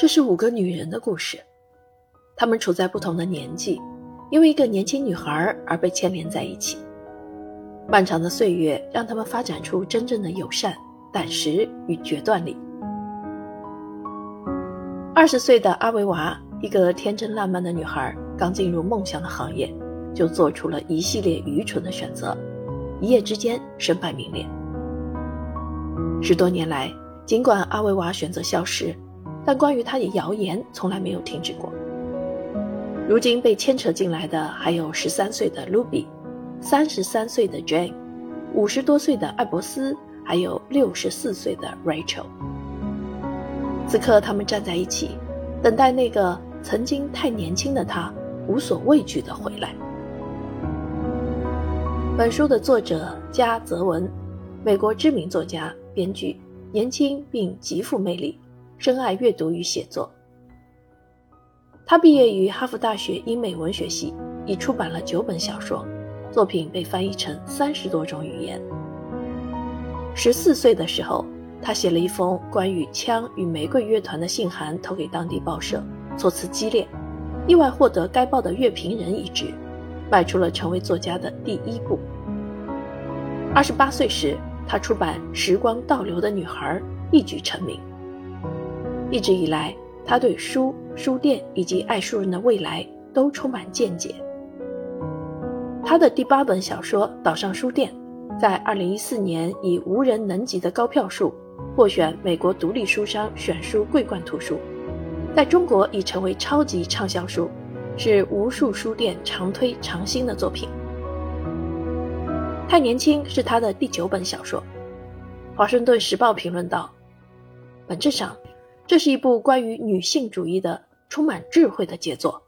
这是五个女人的故事，她们处在不同的年纪，因为一个年轻女孩而被牵连在一起。漫长的岁月让她们发展出真正的友善、胆识与决断力。二十岁的阿维娃，一个天真烂漫的女孩，刚进入梦想的行业，就做出了一系列愚蠢的选择，一夜之间身败名裂。十多年来，尽管阿维娃选择消失。但关于他的谣言从来没有停止过。如今被牵扯进来的还有十三岁的 Ruby，三十三岁的 Jane，五十多岁的艾伯斯，还有六十四岁的 Rachel。此刻，他们站在一起，等待那个曾经太年轻的他无所畏惧的回来。本书的作者加泽文，美国知名作家、编剧，年轻并极富魅力。深爱阅读与写作。他毕业于哈佛大学英美文学系，已出版了九本小说，作品被翻译成三十多种语言。十四岁的时候，他写了一封关于枪与玫瑰乐团的信函，投给当地报社，措辞激烈，意外获得该报的乐评人一职，迈出了成为作家的第一步。二十八岁时，他出版《时光倒流的女孩》，一举成名。一直以来，他对书、书店以及爱书人的未来都充满见解。他的第八本小说《岛上书店》在2014年以无人能及的高票数获选美国独立书商选书桂冠图书，在中国已成为超级畅销书，是无数书店常推常新的作品。太年轻是他的第九本小说，《华盛顿时报》评论道：“本质上。”这是一部关于女性主义的、充满智慧的杰作。